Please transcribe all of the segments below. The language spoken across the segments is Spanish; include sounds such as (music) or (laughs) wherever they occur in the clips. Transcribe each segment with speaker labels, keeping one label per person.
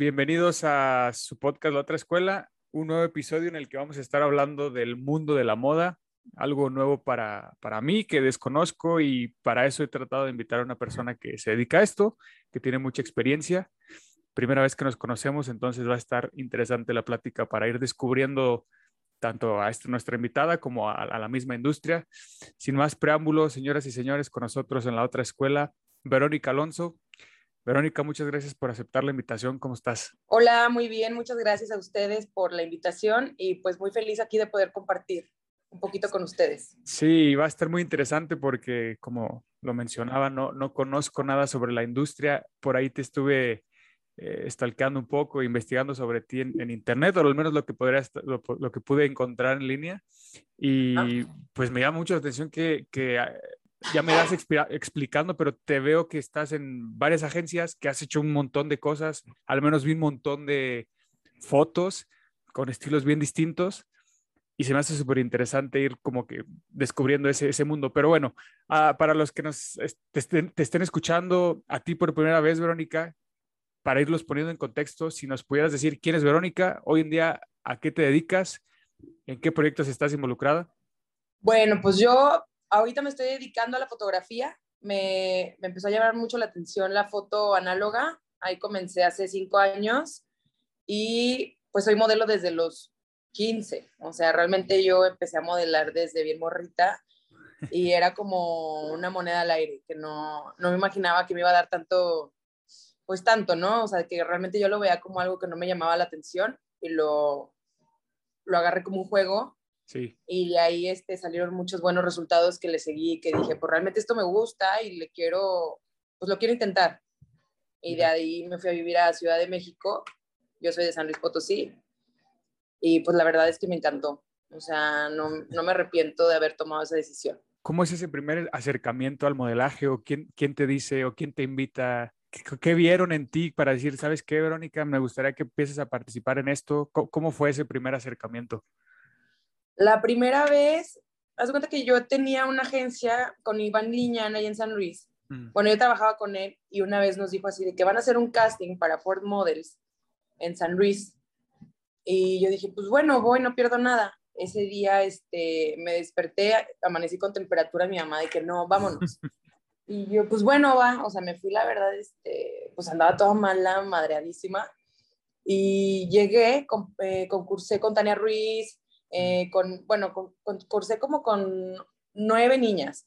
Speaker 1: bienvenidos a su podcast La Otra Escuela, un nuevo episodio en el que vamos a estar hablando del mundo de la moda, algo nuevo para, para mí que desconozco y para eso he tratado de invitar a una persona que se dedica a esto, que tiene mucha experiencia. Primera vez que nos conocemos, entonces va a estar interesante la plática para ir descubriendo tanto a nuestra invitada como a, a la misma industria. Sin más preámbulos, señoras y señores, con nosotros en La Otra Escuela, Verónica Alonso. Verónica, muchas gracias por aceptar la invitación. ¿Cómo estás?
Speaker 2: Hola, muy bien, muchas gracias a ustedes por la invitación y pues muy feliz aquí de poder compartir un poquito con ustedes.
Speaker 1: Sí, va a estar muy interesante porque, como lo mencionaba, no, no conozco nada sobre la industria. Por ahí te estuve eh, stalkeando un poco, investigando sobre ti en, en internet, o al menos lo que, podría, lo, que pude encontrar en línea. Y pues me llama mucho la atención que, que ah, ya me das explicando, pero te veo que estás en varias agencias, que has hecho un montón de cosas, al menos vi un montón de fotos con estilos bien distintos y se me hace súper interesante ir como que descubriendo ese, ese mundo. Pero bueno, ah, para los que nos te estén, te estén escuchando a ti por primera vez, Verónica, para irlos poniendo en contexto, si nos pudieras decir quién es Verónica, hoy en día, a qué te dedicas, en qué proyectos estás involucrada.
Speaker 2: Bueno, pues yo ahorita me estoy dedicando a la fotografía. Me, me empezó a llamar mucho la atención la foto análoga. Ahí comencé hace cinco años y pues soy modelo desde los 15. O sea, realmente yo empecé a modelar desde bien morrita y (laughs) era como una moneda al aire, que no, no me imaginaba que me iba a dar tanto, pues tanto, ¿no? O sea, que realmente yo lo veía como algo que no me llamaba la atención y lo, lo agarré como un juego
Speaker 1: Sí,
Speaker 2: y de ahí este, salieron muchos buenos resultados que le seguí, que dije, pues realmente esto me gusta y le quiero, pues lo quiero intentar. Y de ahí me fui a vivir a Ciudad de México, yo soy de San Luis Potosí, y pues la verdad es que me encantó, o sea, no, no me arrepiento de haber tomado esa decisión.
Speaker 1: ¿Cómo es ese primer acercamiento al modelaje o quién, quién te dice o quién te invita? ¿Qué, qué vieron en ti para decir, sabes qué, Verónica, me gustaría que empieces a participar en esto? ¿Cómo, cómo fue ese primer acercamiento?
Speaker 2: La primera vez, haz cuenta que yo tenía una agencia con Iván Liñán ahí en San Luis,
Speaker 1: Mm,
Speaker 2: Bueno, yo trabajaba con él y una vez nos dijo así de que van a hacer un casting para Ford Models en San Luis. Y yo dije, pues bueno, voy, no pierdo nada. Ese día este, me desperté, amanecí con temperatura, mi mamá de que no, vámonos. (laughs) Y yo, pues bueno, va, o sea, me fui, la verdad, este, pues andaba toda mala, madreadísima. Y llegué, con- eh, concursé con Tania Ruiz, eh, con, bueno, con- concursé como con nueve niñas.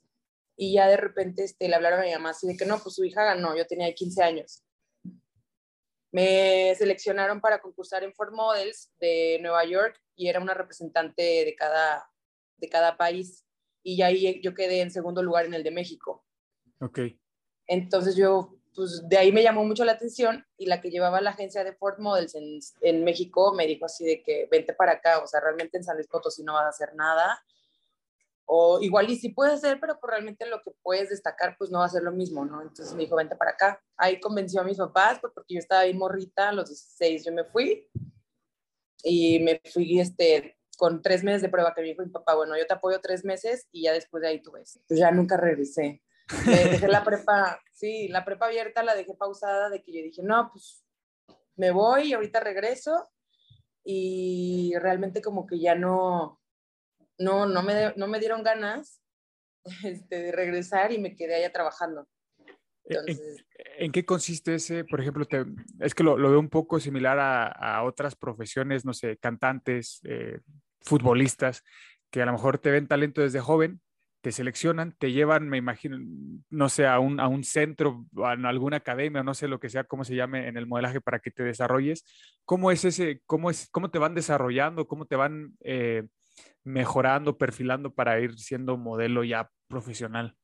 Speaker 2: Y ya de repente este, le hablaron a mi mamá así de que no, pues su hija ganó, yo tenía 15 años. Me seleccionaron para concursar en Ford Models de Nueva York y era una representante de cada, de cada país. Y ahí yo quedé en segundo lugar en el de México.
Speaker 1: Ok,
Speaker 2: Entonces yo, pues de ahí me llamó mucho la atención y la que llevaba la agencia de Ford Models en, en México me dijo así de que vente para acá, o sea, realmente en San Luis Potosí no vas a hacer nada. O igual y sí puedes hacer, pero pues realmente lo que puedes destacar pues no va a ser lo mismo, ¿no? Entonces me dijo, vente para acá. Ahí convenció a mis papás, pues porque yo estaba ahí morrita, a los 16 yo me fui y me fui este, con tres meses de prueba que me dijo mi papá, bueno, yo te apoyo tres meses y ya después de ahí tú ves. Pues ya nunca regresé. Me dejé la prepa, sí, la prepa abierta la dejé pausada de que yo dije, no, pues me voy y ahorita regreso y realmente como que ya no, no, no me, no me dieron ganas (laughs) este, de regresar y me quedé allá trabajando.
Speaker 1: ¿En,
Speaker 2: Entonces,
Speaker 1: en qué consiste ese, por ejemplo, te- es que lo, lo veo un poco similar a, a otras profesiones, no sé, cantantes, eh, futbolistas, que a lo mejor te ven talento desde joven, te seleccionan, te llevan, me imagino, no sé, a un, a un centro, a alguna academia, no sé lo que sea, cómo se llame en el modelaje para que te desarrolles. ¿Cómo es ese, cómo es, cómo te van desarrollando, cómo te van eh, mejorando, perfilando para ir siendo modelo ya profesional?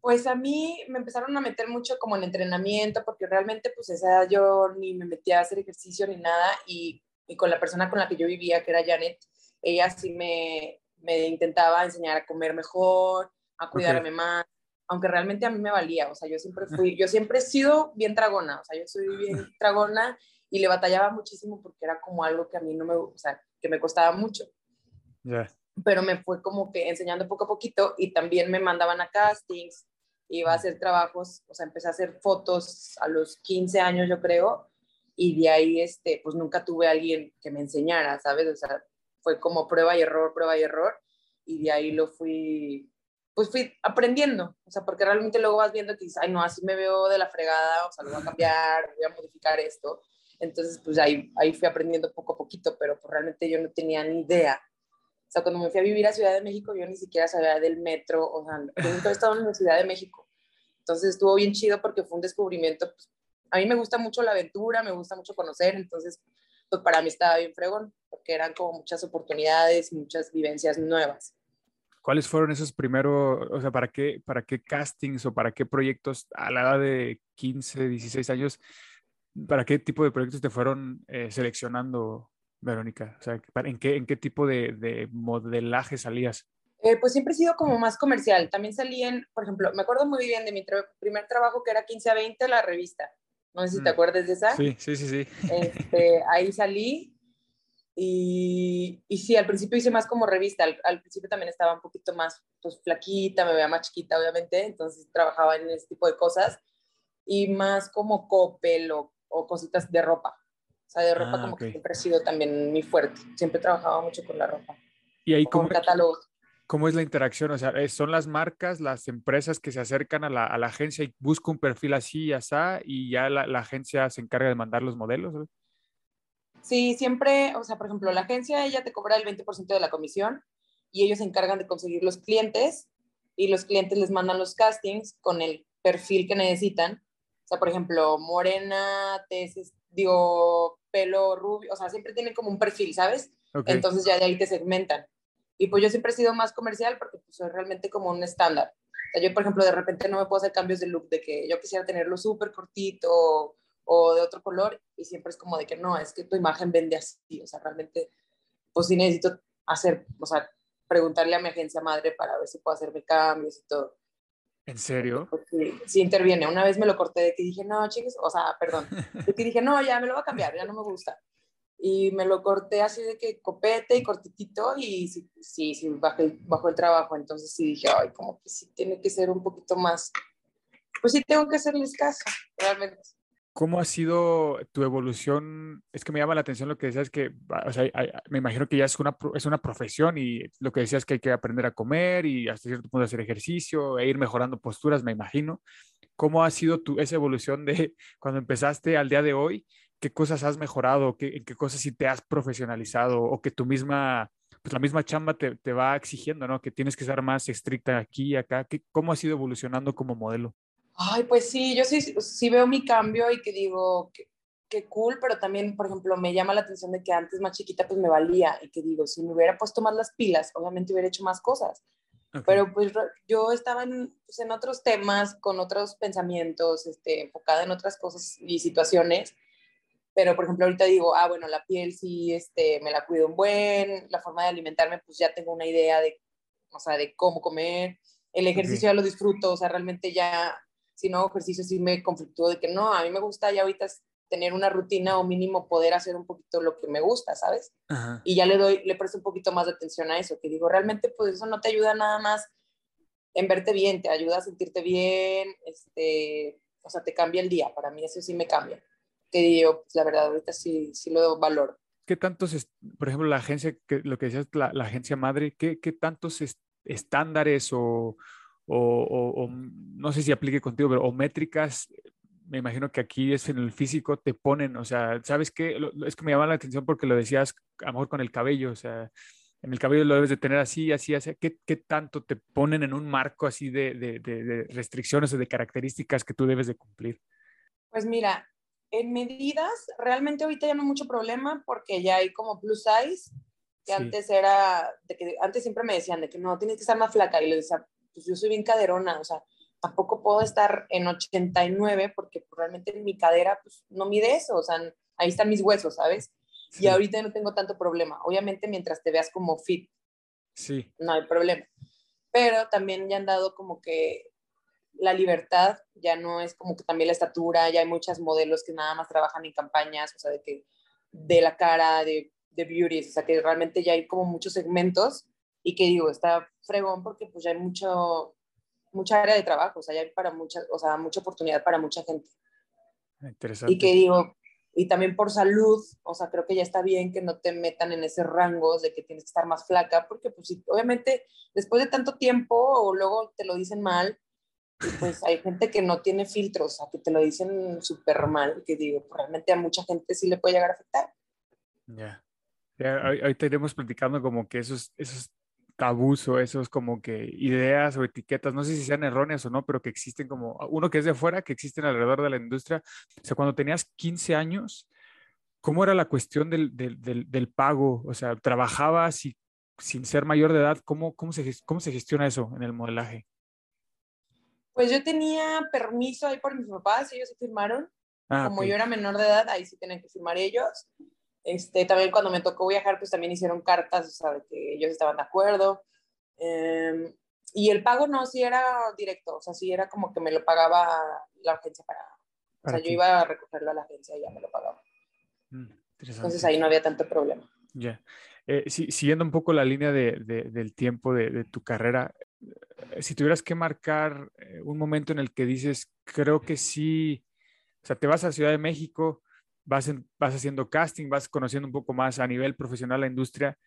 Speaker 2: Pues a mí me empezaron a meter mucho como en entrenamiento, porque realmente pues esa yo ni me metía a hacer ejercicio ni nada y y con la persona con la que yo vivía, que era Janet, ella sí me, me intentaba enseñar a comer mejor, a cuidarme más, aunque realmente a mí me valía, o sea, yo siempre fui, yo siempre he sido bien tragona, o sea, yo soy bien (laughs) tragona y le batallaba muchísimo porque era como algo que a mí no me, o sea, que me costaba mucho. Pero me fue como que enseñando poco a poquito y también me mandaban a castings, iba a hacer trabajos, o sea, empecé a hacer fotos a los 15 años, yo creo, y de ahí, este, pues nunca tuve a alguien que me enseñara, ¿sabes? O sea, fue como prueba y error, prueba y error, y de ahí lo fui, pues fui aprendiendo, o sea, porque realmente luego vas viendo que dices, ay, no, así me veo de la fregada, o sea, lo voy a cambiar, voy a modificar esto. Entonces, pues ahí, ahí fui aprendiendo poco a poquito, pero pues realmente yo no tenía ni idea. O sea, cuando me fui a vivir a Ciudad de México, yo ni siquiera sabía del metro, o sea, nunca he estado en la Ciudad de México. Entonces estuvo bien chido porque fue un descubrimiento. Pues, a mí me gusta mucho la aventura, me gusta mucho conocer, entonces, pues para mí estaba bien fregón, porque eran como muchas oportunidades, muchas vivencias nuevas.
Speaker 1: ¿Cuáles fueron esos primeros, o sea, para qué, para qué castings o para qué proyectos a la edad de 15, 16 años, para qué tipo de proyectos te fueron eh, seleccionando, Verónica? O sea, ¿en qué, en qué tipo de, de modelaje salías?
Speaker 2: Eh, pues siempre he sido como más comercial. También salí en, por ejemplo, me acuerdo muy bien de mi primer trabajo que era 15 a 20, la revista. No sé si te mm. acuerdas de esa.
Speaker 1: Sí, sí, sí, sí.
Speaker 2: Este, (laughs) ahí salí y, y, sí, al principio hice más como revista, al, principio también estaba un poquito más pues, flaquita, me veía más chiquita, obviamente, entonces trabajaba en ese tipo de cosas y más como copel o, o cositas de ropa. O sea, de ropa ah, como que siempre ha sido también muy fuerte, siempre trabajaba mucho con la ropa.
Speaker 1: Y ahí como catálogos. ¿Cómo es la interacción? O sea, ¿son las marcas, las empresas que se acercan a la, a la agencia y buscan un perfil así y así, y ya la, la, agencia se encarga de mandar los modelos?
Speaker 2: Sí, siempre, o sea, por ejemplo, la agencia ella te cobra el 20% de la comisión y ellos se encargan de conseguir los clientes y los clientes les mandan los castings con el perfil que necesitan. O sea, por ejemplo, morena, tesis, digo, pelo rubio, o sea, siempre tienen como un perfil, ¿sabes? Entonces ya de ahí te segmentan. Y pues yo siempre he sido más comercial porque pues soy realmente como un estándar. O sea, yo, por ejemplo, de repente no me puedo hacer cambios de look, de que yo quisiera tenerlo súper cortito o de otro color y siempre es como de que no, es que tu imagen vende así, o sea, realmente, pues sí necesito hacer, o sea, preguntarle a mi agencia madre para ver si puedo hacerme cambios y todo.
Speaker 1: ¿En serio?
Speaker 2: Sí, interviene. Una vez me lo corté de que dije, no, chicos, o sea, perdón, de que dije, no, ya me lo voy a cambiar, ya no me gusta. Y me lo corté así de que copete y cortitito y sí, sí, sí bajé, el trabajo. Entonces sí dije, ay, como que sí tiene que ser un poquito más, pues sí tengo que hacerles caso, realmente.
Speaker 1: ¿Cómo ha sido tu evolución? Es que me llama la atención lo que decías, que o sea, me imagino que ya es una, es una profesión y lo que decías que hay que aprender a comer y hasta cierto punto hacer ejercicio e ir mejorando posturas, me imagino. ¿Cómo ha sido tu, esa evolución de (laughs) cuando empezaste al día de hoy? ¿Qué cosas has mejorado? ¿Qué, ¿En qué cosas sí te has profesionalizado? ¿O que tu misma, pues la misma chamba te, te va exigiendo, ¿no? Que tienes que ser más estricta aquí y acá. ¿Qué, ¿Cómo has ido evolucionando como modelo?
Speaker 2: Ay, pues sí, yo sí, sí veo mi cambio y que digo, qué cool, pero también, por ejemplo, me llama la atención de que antes más chiquita pues me valía y que digo, si me hubiera puesto más las pilas, obviamente hubiera hecho más cosas. Pero pues yo estaba en, pues, en, otros temas, con otros pensamientos, este, enfocada en otras cosas y situaciones. Pero, por ejemplo, ahorita digo, ah, bueno, la piel sí, este, me la cuido un buen, la forma de alimentarme, pues ya tengo una idea de, o sea, de cómo comer. El ejercicio ya lo disfruto, o sea, realmente ya si no hago ejercicio sí me conflictúo de que no, a mí me gusta ya ahorita tener una rutina o mínimo poder hacer un poquito lo que me gusta, ¿sabes? Y ya le doy, le presto un poquito más de atención a eso, que digo, realmente pues eso no te ayuda nada más en verte bien, te ayuda a sentirte bien, este, o sea, te cambia el día, para mí eso sí me cambia. Que digo, pues la verdad, ahorita sí, sí lo valoro.
Speaker 1: ¿Qué tantos, por ejemplo, la agencia, que, lo que decías, la, la agencia madre, ¿qué, qué tantos estándares o, o, no sé si aplique contigo, pero o métricas, me imagino que aquí es en el físico, te ponen, o sea, ¿sabes qué? Es que me llama la atención porque lo decías a lo mejor con el cabello, o sea, en el cabello lo debes de tener así, así, así. ¿Qué, qué tanto te ponen en un marco así de, de, de, restricciones o de características que tú debes de cumplir?
Speaker 2: Pues mira, en medidas, realmente ahorita ya no hay mucho problema porque ya hay como plus size, que antes era, de que antes siempre me decían de que no, tienes que estar más flaca y le decía, pues yo soy bien caderona, o sea, tampoco puedo estar en 89 porque realmente mi cadera pues, no mide eso, o sea, ahí están mis huesos, ¿sabes? Y ahorita no tengo tanto problema. Obviamente mientras te veas como fit,
Speaker 1: Sí,
Speaker 2: no hay problema. Pero también ya han dado como que la libertad, ya no es como que también la estatura, ya hay muchas modelos que nada más trabajan en campañas, o sea, de que de la cara, de, de beauty, o sea, que realmente ya hay como muchos segmentos y que digo, está fregón porque pues ya hay mucho, mucha área de trabajo, o sea, ya hay para mucha, o sea, mucha oportunidad para mucha gente.
Speaker 1: interesante.
Speaker 2: Y que digo, y también por salud, o sea, creo que ya está bien que no te metan en ese rango de que tienes que estar más flaca, porque pues obviamente después de tanto tiempo o luego te lo dicen mal, pues hay gente que no tiene filtros, o que te lo dicen súper mal, que digo, pues, realmente a mucha gente sí le puede llegar a afectar.
Speaker 1: Ya. Ya, ahor- ahorita iremos platicando como que esos, esos tabús o esos como que ideas o etiquetas, no sé si sean erróneas o no, pero que existen como, uno que es de afuera, que existen alrededor de la industria. O sea, cuando tenías 15 años, ¿cómo era la cuestión del, del, del, del pago? O sea, ¿trabajabas y sin ser mayor de edad? ¿Cómo, cómo, se, ¿Cómo se gestiona eso en el modelaje?
Speaker 2: Pues yo tenía permiso ahí por mis papás, ellos sí firmaron,
Speaker 1: Ah,
Speaker 2: como
Speaker 1: ok.
Speaker 2: yo era menor de edad, ahí sí tenían que firmar ellos. Este, también cuando me tocó viajar, pues también hicieron cartas, o sea, de que ellos estaban de acuerdo. Em, y el pago no, sí era directo, o sea, sí era como que me lo pagaba la agencia para... O
Speaker 1: Para
Speaker 2: sea, yo iba a recogerlo a la agencia y ya me lo pagaba.
Speaker 1: Mm.
Speaker 2: Entonces ahí no había tanto problema.
Speaker 1: Ya. Eh, si- siguiendo un poco la línea de- de- del tiempo de, de tu carrera, eh, si tuvieras que marcar eh, un momento en el que dices, creo que sí, o sea, te vas a Ciudad de México, vas, en- vas haciendo casting, vas conociendo un poco más a nivel profesional la industria,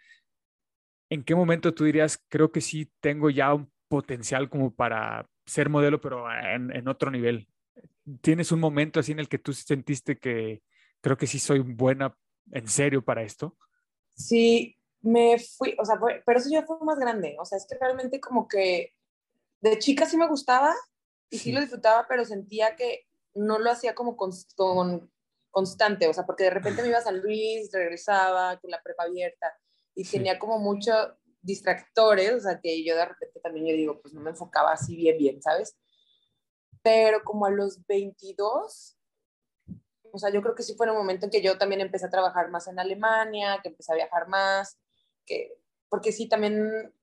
Speaker 1: ¿en qué momento tú dirías, creo que sí tengo ya un potencial como para ser modelo, pero en, en otro nivel? ¿Tienes un momento así en el que tú sentiste que creo que sí soy buena en serio para esto?
Speaker 2: Sí, me fui, o sea, fue- pero eso ya fue más grande, o sea, es que realmente como que de chica sí me gustaba y sí,
Speaker 1: Sí.
Speaker 2: lo disfrutaba, pero sentía que no lo hacía como con, con- constante, o sea, porque de repente me iba a San Luis, regresaba, con la prepa abierta y
Speaker 1: Sí.
Speaker 2: tenía como muchos distractores, o sea, que yo de repente también yo digo, pues no me enfocaba así bien, bien, ¿sabes? Pero como a los 22, o sea, yo creo que sí fue en un momento en que yo también empecé a trabajar más en Alemania, que empecé a viajar más, que, porque sí, también,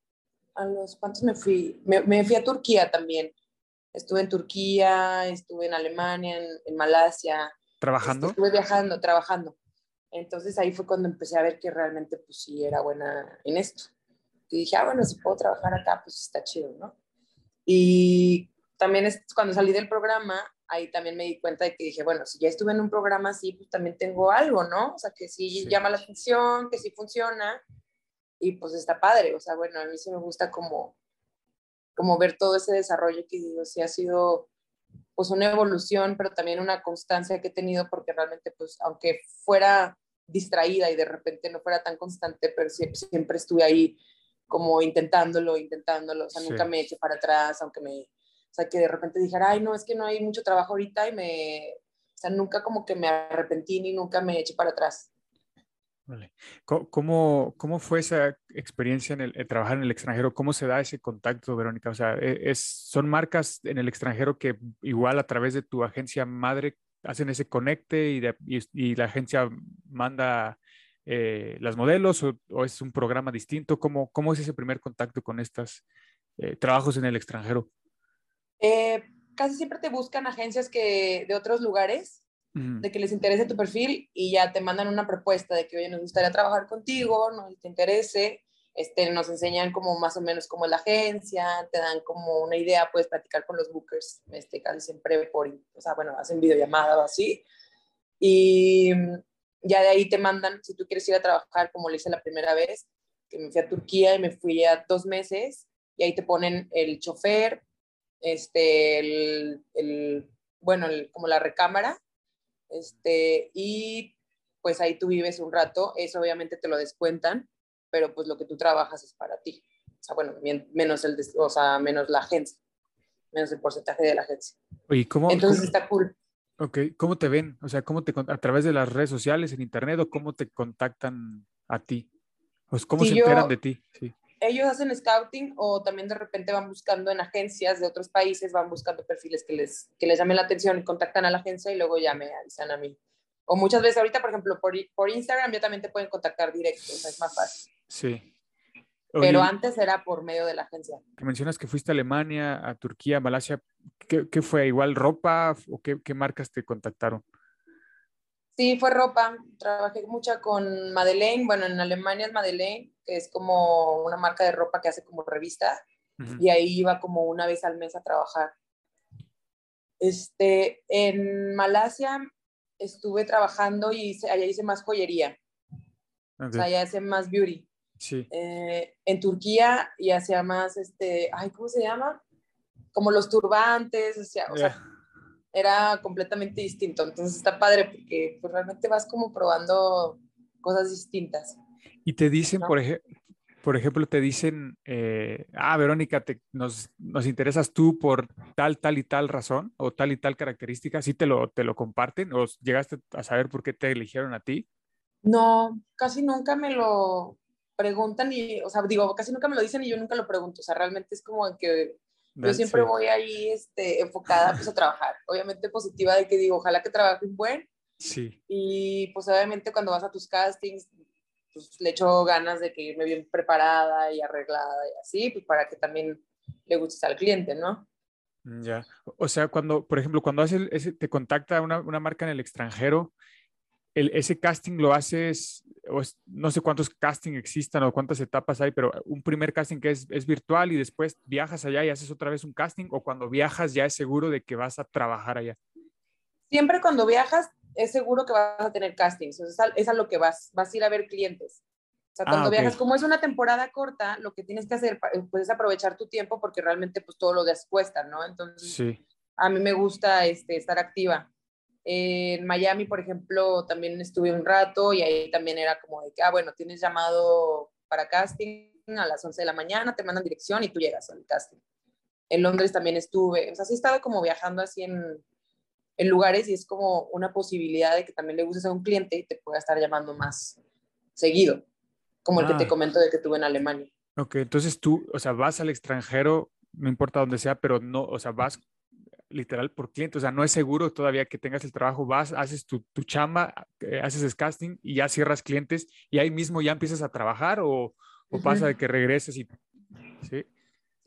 Speaker 2: a los, ¿cuántos me fui? Me, me fui a Turquía también. Estuve en Turquía, estuve en Alemania, en, en Malasia.
Speaker 1: ¿Trabajando?
Speaker 2: Estuve viajando, trabajando. Entonces ahí fue cuando empecé a ver que realmente pues sí era buena en esto. Y dije, ah, bueno, si puedo trabajar acá, pues está chido, ¿no? Y también es, cuando salí del programa, ahí también me di cuenta de que dije, bueno, si ya estuve en un programa así, pues también tengo algo, ¿no? O sea, que sí,
Speaker 1: Sí.
Speaker 2: llama la atención, que sí funciona y pues está padre. O sea, bueno, a mí sí me gusta como, como ver todo ese desarrollo que digo, sí ha sido pues una evolución, pero también una constancia que he tenido porque realmente pues aunque fuera distraída y de repente no fuera tan constante, pero siempre, siempre estuve ahí como intentándolo, intentándolo, o sea,
Speaker 1: Sí.
Speaker 2: nunca me eché para atrás, aunque me, o sea, que de repente dijera, ay, no, es que no hay mucho trabajo ahorita y me, o sea, nunca como que me arrepentí ni nunca me eché para atrás.
Speaker 1: ¿Cómo, cómo fue esa experiencia en el, en trabajar en el extranjero? ¿Cómo se da ese contacto, Verónica? O sea, e- es, ¿son marcas en el extranjero que igual a través de tu agencia madre hacen ese conecte y, la agencia manda eh, las modelos o, es un programa distinto? ¿Cómo, cómo es ese primer contacto con estos trabajos en el extranjero?
Speaker 2: Eh, casi siempre te buscan agencias que de otros lugares De que les interese tu perfil y ya te mandan una propuesta de que, oye, nos gustaría trabajar contigo, no te interese, este, nos enseñan como más o menos cómo es la agencia, te dan como una idea, puedes platicar con los bookers, este, casi siempre por, o sea, bueno, hacen videollamada o así, y mm, ya de ahí te mandan, si tú quieres ir a trabajar, como le hice la primera vez, que me fui a Turquía y me fui a dos meses, y ahí te ponen el chofer, este, el, el bueno, como la recámara, este, y pues ahí tú vives un rato, eso obviamente te lo descuentan, pero pues lo que tú trabajas es para ti. O sea, bueno, men- menos, el, o sea, menos la agencia, menos el porcentaje de la agencia.
Speaker 1: Oye, ¿cómo,
Speaker 2: Entonces
Speaker 1: cómo-
Speaker 2: está cool.
Speaker 1: ok, ¿cómo te ven? O sea, ¿cómo te, a través de las redes sociales, en internet o cómo te contactan a ti? O s- ¿Cómo
Speaker 2: Sí,
Speaker 1: se
Speaker 2: yo-
Speaker 1: enteran de ti? Sí.
Speaker 2: Ellos hacen scouting o también de repente van buscando en agencias de otros países, van buscando perfiles que les, que les llamen la atención y contactan a la agencia y luego ya me avisan a mí O muchas veces ahorita, por ejemplo, por, por Instagram ya también te pueden contactar directo, o sea, es más fácil.
Speaker 1: Sí.
Speaker 2: Pero
Speaker 1: Oye,
Speaker 2: antes era por medio de la agencia.
Speaker 1: que mencionas que fuiste a Alemania, a Turquía, a Malasia. ¿Qué, qué fue? ¿Igual ropa o qué, qué marcas te contactaron?
Speaker 2: Sí, fue ropa. Trabajé mucha con Madeleine. Bueno, en Alemania es Madeleine, que es como una marca de ropa que hace como revista. Y ahí iba como una vez al mes a trabajar. Este, en Malasia estuve trabajando y hice- allá hice más joyería.
Speaker 1: Ok,
Speaker 2: O sea, allá hice más beauty.
Speaker 1: Sí.
Speaker 2: Eh, en Turquía y hacía más, este, ay, ¿cómo se llama? Como los turbantes, o sea, o sea,
Speaker 1: Ya.
Speaker 2: era completamente distinto. Entonces está padre porque pues, realmente vas como probando cosas distintas.
Speaker 1: Y te dicen, por, ej- por ejemplo, te dicen, eh, ah, Verónica, te- nos, nos interesas tú por tal, tal y tal razón o tal y tal característica. ¿Sí te lo, te lo comparten o llegaste a saber por qué te eligieron a ti?
Speaker 2: No, casi nunca me lo preguntan y, o sea, digo, casi nunca me lo dicen y yo nunca lo pregunto. O sea, realmente es como que yo siempre voy ahí este, enfocada pues a trabajar. Obviamente positiva de que digo, ojalá que trabaje un buen
Speaker 1: Sí,
Speaker 2: y pues obviamente cuando vas a tus castings, pues le echo ganas de que irme bien preparada y arreglada y así, pues para que también le gustes al cliente, ¿no?
Speaker 1: mm, ya. O sea, cuando, por ejemplo, cuando haces ese, te contacta una, una marca en el extranjero, el, ese casting lo haces, o es- no sé cuántos casting existan o cuántas etapas hay, pero un primer casting que es, es virtual y después viajas allá y haces otra vez un casting, o cuando viajas ya es seguro de que vas a trabajar allá.
Speaker 2: Siempre cuando viajas es seguro que vas a tener castings, es a, es a lo que vas, vas a ir a ver clientes. O sea,
Speaker 1: Ah,
Speaker 2: cuando viajas, como es una temporada corta, lo que tienes que hacer pa- pues, es aprovechar tu tiempo porque realmente pues todo lo días cuesta, ¿no? Entonces,
Speaker 1: Sí.
Speaker 2: a mí me gusta este, estar activa. En Miami, por ejemplo, también estuve un rato y ahí también era como de que, ah, bueno, tienes llamado para casting a las 11 de la mañana, te mandan dirección y tú llegas al casting. En Londres también estuve, o sea, sí he estado como viajando así en, en lugares y es como una posibilidad de que también le gustes a un cliente y te pueda estar llamando más seguido, como el que
Speaker 1: Ah.
Speaker 2: te comento de que tuve en Alemania.
Speaker 1: Ok, entonces tú, o sea, vas al extranjero, no importa dónde sea, pero no, o sea, vas literal por cliente, o sea, no es seguro todavía que tengas el trabajo, vas, haces tu, tu chamba, eh, haces casting y ya cierras clientes y ahí mismo ya empiezas a trabajar o, o pasa de que regreses y... Sí,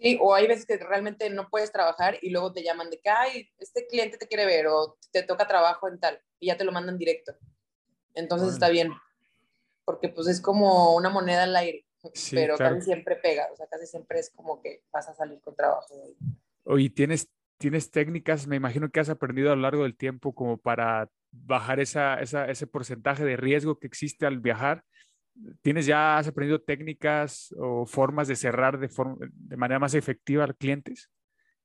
Speaker 2: Sí, o hay veces que realmente no puedes trabajar y luego te llaman de que, ay, este cliente te quiere ver o te toca trabajo en tal y ya te lo mandan directo. Entonces está bien, porque pues es como una moneda al aire,
Speaker 1: Sí,
Speaker 2: pero
Speaker 1: claro.
Speaker 2: casi siempre pega, o sea, casi siempre es como que vas a salir con trabajo. de ahí.
Speaker 1: Oye, tienes, tienes técnicas, me imagino que has aprendido a lo largo del tiempo como para bajar esa, esa, ese porcentaje de riesgo que existe al viajar. ¿Tienes ya, has aprendido técnicas o formas de cerrar de, forma, de manera más efectiva a clientes?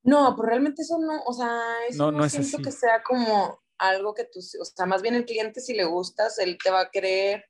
Speaker 2: No, pues realmente eso no, o sea, eso
Speaker 1: No,
Speaker 2: no,
Speaker 1: no es
Speaker 2: siento
Speaker 1: así.
Speaker 2: que sea como algo que tú, o sea, más bien el cliente si le gustas, él te va a querer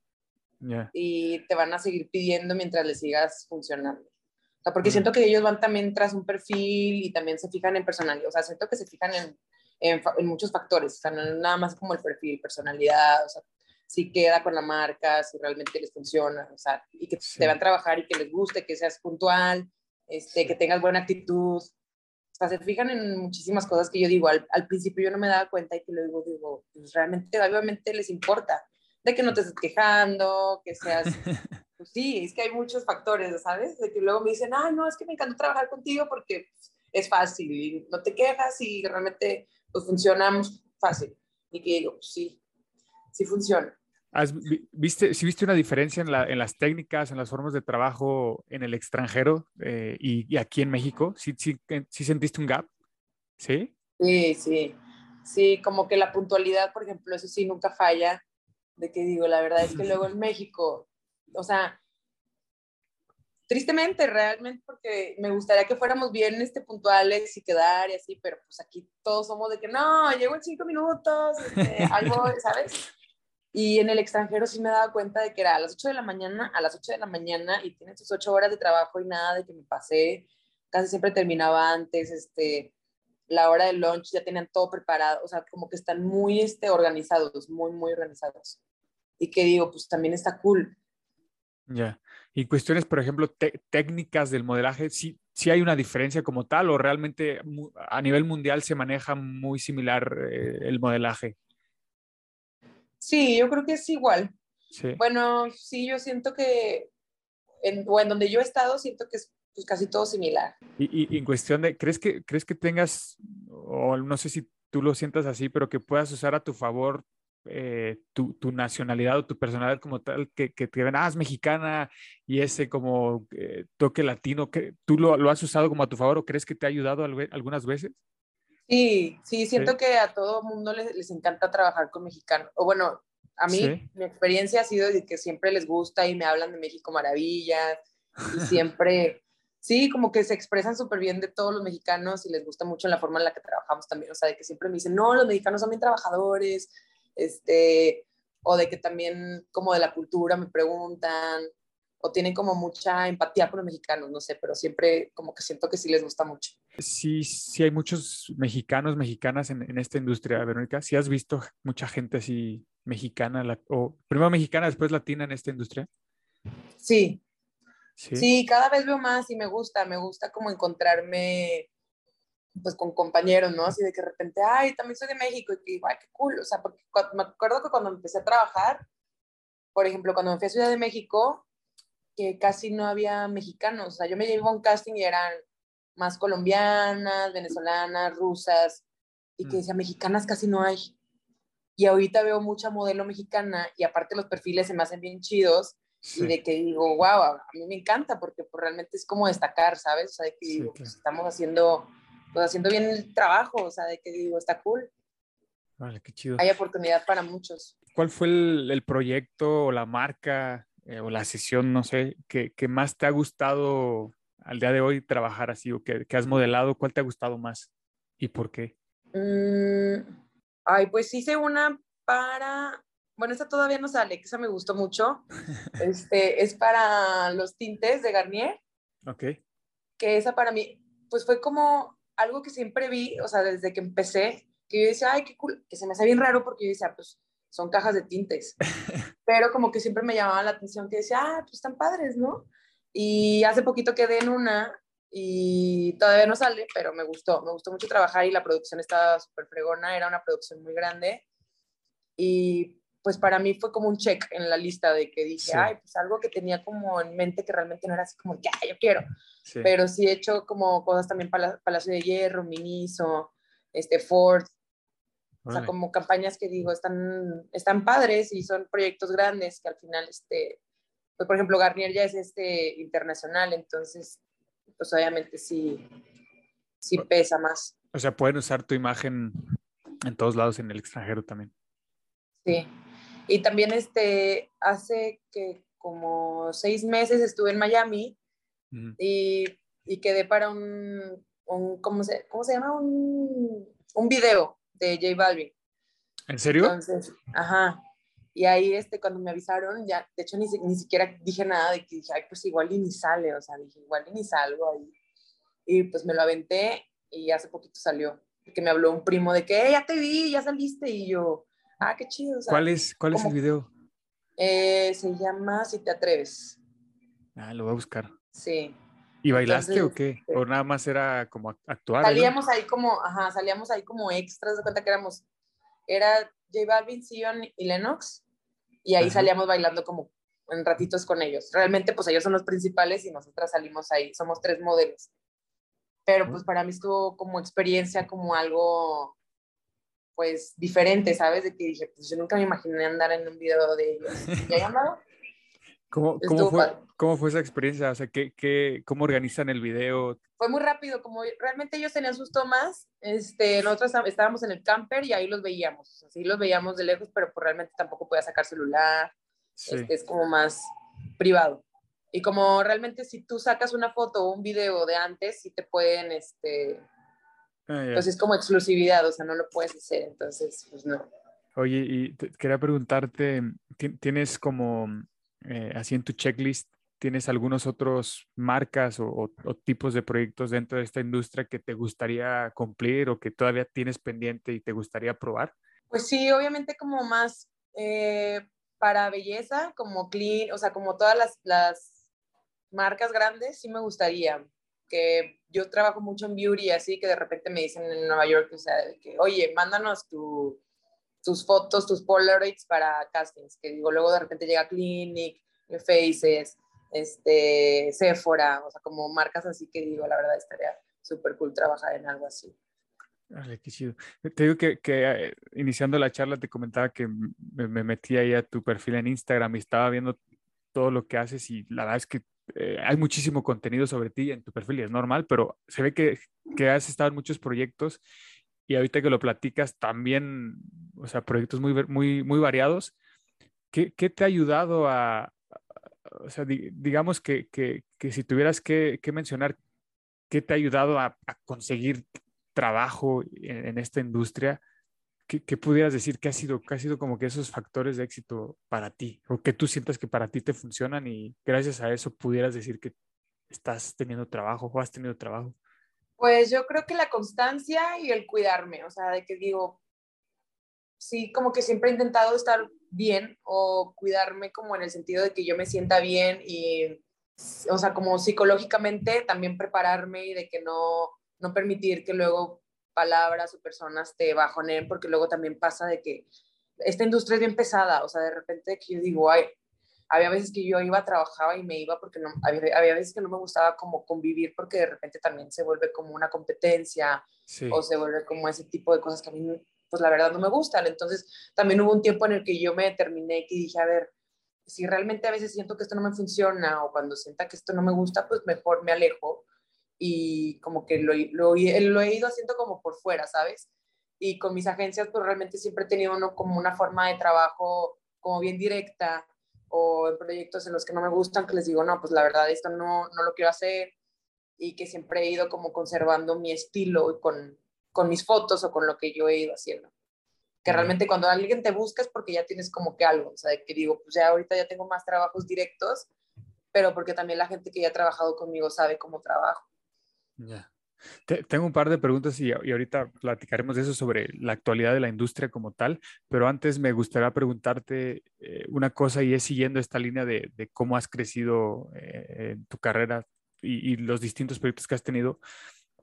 Speaker 1: Ya.
Speaker 2: y te van a seguir pidiendo mientras le sigas funcionando. O sea, porque
Speaker 1: Mm.
Speaker 2: siento que ellos van también tras un perfil y también se fijan en personalidad. O sea, siento que se fijan en, en, en muchos factores. O sea, no nada más como el perfil, personalidad, o sea, si queda con la marca, si realmente les funciona, o sea, y que
Speaker 1: Sí.
Speaker 2: te van a trabajar y que les guste, que seas puntual, este,
Speaker 1: Sí.
Speaker 2: que tengas buena actitud. O sea, se fijan en muchísimas cosas que yo digo, al, al principio yo no me daba cuenta y que luego digo, pues realmente, obviamente les importa, de que no te estés quejando, que seas (laughs) pues sí, es que hay muchos factores, ¿sabes? De que luego me dicen, ay, no, es que me encanta trabajar contigo porque es fácil y no te quejas y realmente pues funcionamos fácil. Y que digo, pues sí, sí funciona.
Speaker 1: ¿Has vi- viste, si viste una diferencia en, la, en las técnicas, en las formas de trabajo en el extranjero eh, y, y aquí en México? ¿Sí, sí, sí sentiste un gap? ¿Sí?
Speaker 2: Sí, sí, sí, como que la puntualidad, por ejemplo, eso sí nunca falla. De que digo, la verdad es que luego en (laughs) México, o sea, tristemente, realmente, porque me gustaría que fuéramos bien este, puntuales y quedar y así, pero pues aquí todos somos de que no, llego en cinco minutos, este, voy, (laughs) ¿sabes? Y en el extranjero sí me dado cuenta de que era a las 8 de la mañana, a las 8 de la mañana y tienen sus 8 horas de trabajo y nada de que me pasé, casi siempre terminaba antes, este, la hora del lunch ya tenían todo preparado, o sea, como que están muy este, organizados, muy, muy organizados. Y que digo, pues también está cool.
Speaker 1: Ya. Y cuestiones, por ejemplo, técnicas del modelaje, ¿sí, ¿sí hay una diferencia como tal o realmente a nivel mundial se maneja muy similar eh, el modelaje?
Speaker 2: Sí, yo creo que es igual.
Speaker 1: Sí.
Speaker 2: Bueno, sí, yo siento que, en, o en donde yo he estado, siento que es pues, casi todo similar.
Speaker 1: Y, en cuestión de, ¿crees que, ¿crees que tengas, o no sé si tú lo sientas así, pero que puedas usar a tu favor eh, tu, tu nacionalidad o tu personalidad como tal, que, que te ven, ah, es mexicana y ese como eh, toque latino, que ¿tú lo, lo has usado como a tu favor o crees que te ha ayudado algunas veces?
Speaker 2: Sí, sí, siento
Speaker 1: Sí.
Speaker 2: que a todo mundo les, les encanta trabajar con mexicanos. O bueno, a mí
Speaker 1: Sí.
Speaker 2: mi experiencia ha sido de que siempre les gusta y me hablan de México maravillas y (laughs) siempre, sí, como que se expresan súper bien de todos los mexicanos y les gusta mucho la forma en la que trabajamos también. O sea, de que siempre me dicen, no, los mexicanos son bien trabajadores, este, o de que también como de la cultura me preguntan, o tienen como mucha empatía con los mexicanos, no sé, pero siempre como que siento que sí les gusta mucho.
Speaker 1: Sí, sí hay muchos mexicanos, mexicanas en, en esta industria, Verónica. ¿Sí has visto mucha gente así mexicana, la- o primero mexicana, después latina en esta industria?
Speaker 2: Sí,
Speaker 1: Sí.
Speaker 2: Sí, cada vez veo más y me gusta, me gusta como encontrarme pues con compañeros, ¿no? Así de que de repente, ay, también soy de México y que digo, ay, qué cool, o sea, porque me acuerdo que cuando empecé a trabajar, por ejemplo, cuando me fui a Ciudad de México, que casi no había mexicanos, o sea, yo me llevo a un casting y eran más colombianas, venezolanas, rusas, y que
Speaker 1: Mm.
Speaker 2: decía, mexicanas casi no hay. Y ahorita veo mucha modelo mexicana y aparte los perfiles se me hacen bien chidos
Speaker 1: Sí.
Speaker 2: y de que digo, wow, a mí me encanta porque pues, realmente es como destacar, ¿sabes? O sea, de que
Speaker 1: Sí,
Speaker 2: digo,
Speaker 1: claro.
Speaker 2: pues, estamos haciendo, pues, haciendo bien el trabajo, o sea, de que digo, está cool,
Speaker 1: Vale, qué chido.
Speaker 2: hay oportunidad para muchos.
Speaker 1: ¿Cuál fue el, el proyecto o la marca eh, o la sesión, no sé, que, que más te ha gustado al día de hoy trabajar así o que, que has modelado? ¿Cuál te ha gustado más y por qué?
Speaker 2: Mm, ay, pues hice una para, bueno, esta todavía no sale, que esa me gustó mucho, (laughs) este, es para los tintes de Garnier.
Speaker 1: Ok.
Speaker 2: que esa para mí, pues fue como algo que siempre vi, o sea, desde que empecé, que yo decía, ay, qué cool, que se me hace bien raro porque yo decía, pues son cajas de tintes, (laughs) pero como que siempre me llamaba la atención que decía, ah, pues están padres, ¿no? Y hace poquito quedé en una y todavía no sale, pero me gustó, me gustó mucho trabajar y la producción estaba súper fregona, era una producción muy grande y pues para mí fue como un check en la lista de que dije,
Speaker 1: Sí.
Speaker 2: ay, pues algo que tenía como en mente que realmente no era así como, ya, yo quiero
Speaker 1: Sí.
Speaker 2: pero sí he hecho como cosas también para Palacio de Hierro, Miniso, este Ford, o sea, como campañas que digo, están, están padres y son proyectos grandes que al final, este, pues por ejemplo, Garnier ya es este internacional, entonces, pues obviamente sí, sí pesa más,
Speaker 1: O sea, pueden usar tu imagen en todos lados en el extranjero también.
Speaker 2: sí. Y también este, hace que como seis meses estuve en Miami
Speaker 1: Ujú.
Speaker 2: y, y quedé para un, un ¿cómo, se, ¿cómo se llama? Un, un video de J Balvin.
Speaker 1: ¿En serio?
Speaker 2: Entonces, ajá. Y ahí, este, cuando me avisaron, ya, de hecho, ni, ni siquiera dije nada de que dije, ay, pues igual y ni sale, o sea, dije, igual y ni salgo ahí. Y pues me lo aventé y hace poquito salió, porque me habló un primo de que, "Eh, ya te vi, ya saliste, y yo, ah, qué chido, o sea,
Speaker 1: ¿Cuál es, cuál es el video?
Speaker 2: eh, se llama Si te atreves,
Speaker 1: Ah, lo voy a buscar.
Speaker 2: sí.
Speaker 1: ¿Y bailaste o
Speaker 2: Entonces,
Speaker 1: qué? ¿O nada más era como act- actuar?
Speaker 2: Salíamos ahí como, ajá, salíamos ahí como extras, de cuenta que éramos, era J Balvin, Sion y Lennox, y ahí
Speaker 1: Ajá.
Speaker 2: salíamos bailando como en ratitos con ellos. Realmente, pues ellos son los principales y nosotras salimos ahí, somos tres modelos. Pero pues para mí estuvo como experiencia, como algo, pues diferente, ¿sabes? De que dije, pues yo nunca me imaginé andar en un video de ellos. ¿Y ahí andaba?
Speaker 1: ¿Cómo, cómo, fue,
Speaker 2: padre.
Speaker 1: ¿Cómo fue esa experiencia? O sea, ¿qué, qué, ¿cómo organizan el video?
Speaker 2: fue muy rápido, como realmente ellos tenían sus tomas, este, nosotros estábamos- en el camper y ahí los veíamos, así los veíamos de lejos, pero pues realmente tampoco podía sacar celular,
Speaker 1: Sí.
Speaker 2: este, es como más privado. Y como realmente si tú sacas una foto o un video de antes, sí te pueden, este,
Speaker 1: Ah, ya.
Speaker 2: pues es como exclusividad, o sea, no lo puedes hacer, entonces, pues no.
Speaker 1: Oye, y te- quería preguntarte, ¿ti- ¿tienes como eh, así en tu checklist, tienes algunos otros marcas o, tipos de proyectos dentro de esta industria que te gustaría cumplir o que todavía tienes pendiente y te gustaría probar?
Speaker 2: Pues sí, obviamente como más eh, para belleza, como clean, o sea, como todas las, las marcas grandes, sí me gustaría. Que yo trabajo mucho en beauty, así que de repente me dicen en Nueva York, o sea, que, oye, mándanos tu, tus fotos, tus Polaroids para castings, que digo, luego de repente llega Clinic, Faces, este, Sephora, o sea, como marcas así que digo, la verdad estaría súper cool trabajar en algo así.
Speaker 1: Dale, qué chido. Te digo que, que eh, iniciando la charla te comentaba que me, me, metí ahí a tu perfil en Instagram y estaba viendo todo lo que haces y la verdad es que eh, hay muchísimo contenido sobre ti en tu perfil y es normal, pero se ve que, que has estado en muchos proyectos y ahorita que lo platicas también, o sea, proyectos muy, muy, muy variados. ¿Qué, qué te ha ayudado a, o sea, digamos que, que, que, si tuvieras que, que, mencionar qué te ha ayudado a, a conseguir trabajo en, en esta industria, ¿qué, ¿qué, pudieras decir que ha, sido, que ha sido como que esos factores de éxito para ti? O que tú sientas que para ti te funcionan y gracias a eso pudieras decir que estás teniendo trabajo o has tenido trabajo.
Speaker 2: Pues yo creo que la constancia y el cuidarme, o sea, de que digo, sí, como que siempre he intentado estar bien o cuidarme como en el sentido de que yo me sienta bien y, o sea, como psicológicamente también prepararme y de que no, no permitir que luego palabras o personas te bajonen, porque luego también pasa de que esta industria es bien pesada, o sea, de repente que yo digo, ay, había veces que yo iba, trabajaba y me iba porque no, había, había, veces que no me gustaba como convivir porque de repente también se vuelve como una competencia sí. o se vuelve como ese tipo de cosas que a mí, pues la verdad no me gustan. Entonces también hubo un tiempo en el que yo me determiné que dije, a ver, si realmente a veces siento que esto no me funciona o cuando sienta que esto no me gusta, pues mejor me alejo y como que lo, lo, lo he ido haciendo como por fuera, ¿sabes? Y con mis agencias, pues realmente siempre he tenido uno como una forma de trabajo como bien directa, o en proyectos en los que no me gustan, que les digo, no, pues la verdad esto no, no lo quiero hacer y que siempre he ido como conservando mi estilo con, con mis fotos o con lo que yo he ido haciendo. Que realmente cuando alguien te busca es porque ya tienes como que algo, o sea, que digo, pues ya ahorita ya tengo más trabajos directos, pero porque también la gente que ya ha trabajado conmigo sabe cómo trabajo.
Speaker 1: Ya. Yeah. Te, tengo un par de preguntas y, y, ahorita platicaremos de eso sobre la actualidad de la industria como tal, pero antes me gustaría preguntarte eh, una cosa y es siguiendo esta línea de, de cómo has crecido eh, en tu carrera y, y, los distintos proyectos que has tenido.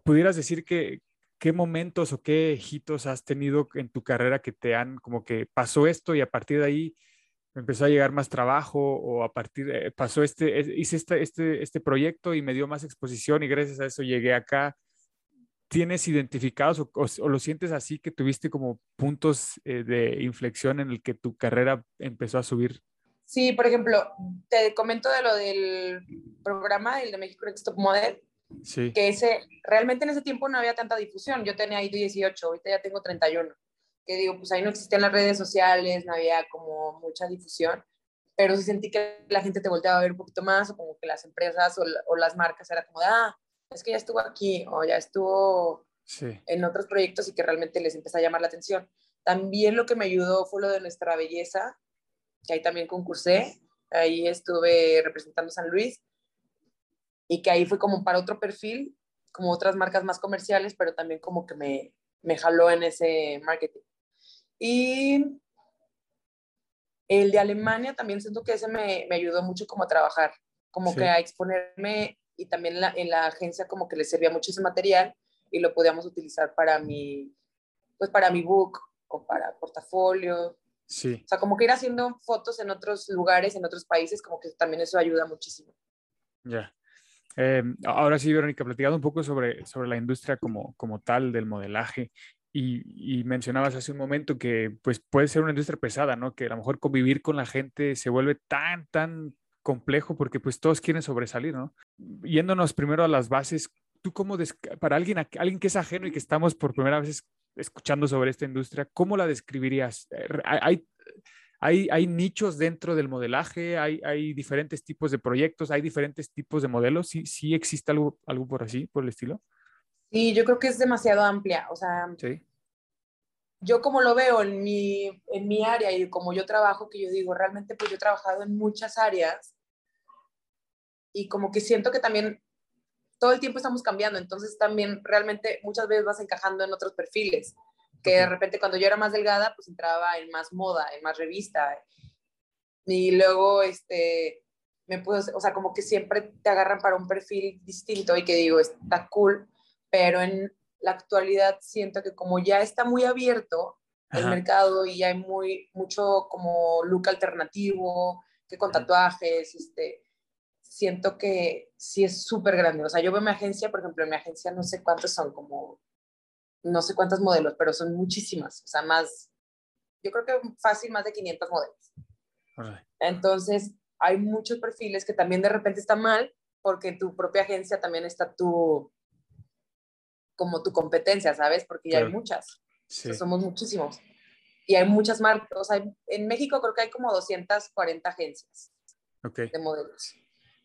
Speaker 1: ¿Pudieras decir que qué momentos o qué hitos has tenido en tu carrera que te han como que pasó esto y a partir de ahí empezó a llegar más trabajo o a partir de, pasó este, hice este, este, este proyecto y me dio más exposición y gracias a eso llegué acá. ¿Tienes identificados o, o, o lo sientes así que tuviste como puntos eh, de inflexión en el que tu carrera empezó a subir?
Speaker 2: Sí, por ejemplo, te comento de lo del programa, el de México Next Top Model,
Speaker 1: sí.
Speaker 2: que ese, realmente en ese tiempo no había tanta difusión. Yo tenía ahí 18, ahorita ya tengo 31 que digo, pues ahí no existían las redes sociales, no había como mucha difusión, pero sí sentí que la gente te volteaba a ver un poquito más, o como que las empresas o, o las marcas era como, ah, es que ya estuvo aquí, o ya estuvo
Speaker 1: sí.
Speaker 2: en otros proyectos y que realmente les empezó a llamar la atención. También lo que me ayudó fue lo de nuestra belleza, que ahí también concursé, ahí estuve representando San Luis, y que ahí fue como para otro perfil, como otras marcas más comerciales, pero también como que me, me jaló en ese marketing. Y el de Alemania también siento que ese me, me ayudó mucho como a trabajar, como sí. que a exponerme y también la, en la agencia como que le servía mucho ese material y lo podíamos utilizar para mi, pues para mi book o para portafolio.
Speaker 1: Sí.
Speaker 2: O sea, como que ir haciendo fotos en otros lugares, en otros países, como que también eso ayuda muchísimo.
Speaker 1: Ya. Yeah. Eh, ahora sí, Verónica, platicando un poco sobre, sobre la industria como, como tal del modelaje y, y, mencionabas hace un momento que pues puede ser una industria pesada, ¿no? Que a lo mejor convivir con la gente se vuelve tan, tan complejo porque pues todos quieren sobresalir, ¿no? Yéndonos primero a las bases, tú cómo, para alguien, alguien que es ajeno y que estamos por primera vez escuchando sobre esta industria, ¿cómo la describirías? ¿Hay, hay, hay nichos dentro del modelaje? ¿Hay, ¿Hay diferentes tipos de proyectos? ¿Hay diferentes tipos de modelos? ¿Sí, sí existe algo, algo por así, por el estilo?
Speaker 2: Sí, yo creo que es demasiado amplia, o sea,
Speaker 1: sí.
Speaker 2: yo como lo veo en mi, en mi área y como yo trabajo, que yo digo, realmente pues yo he trabajado en muchas áreas y como que siento que también todo el tiempo estamos cambiando, entonces también realmente muchas veces vas encajando en otros perfiles, que de repente cuando yo era más delgada, pues entraba en más moda, en más revista, y luego este, me puedo, o sea, como que siempre te agarran para un perfil distinto y que digo, está cool, pero en la actualidad siento que como ya está muy abierto, el
Speaker 1: Ajá.
Speaker 2: mercado y hay muy, mucho como look alternativo, que con tatuajes, este, siento que sí es súper grande. O sea, yo veo mi agencia, por ejemplo, en mi agencia no sé cuántos son, como, no sé cuántos modelos, pero son muchísimas. O sea, más, yo creo que fácil más de 500 modelos. Entonces, hay muchos perfiles que también de repente están mal porque en tu propia agencia también está tu, como tu competencia, ¿sabes? Porque ya hay
Speaker 1: Claro.
Speaker 2: muchas. O
Speaker 1: Sí.
Speaker 2: sea, somos muchísimos. Y hay muchas marcas. O sea, en México creo que hay como 240 agencias
Speaker 1: Ok.
Speaker 2: de modelos.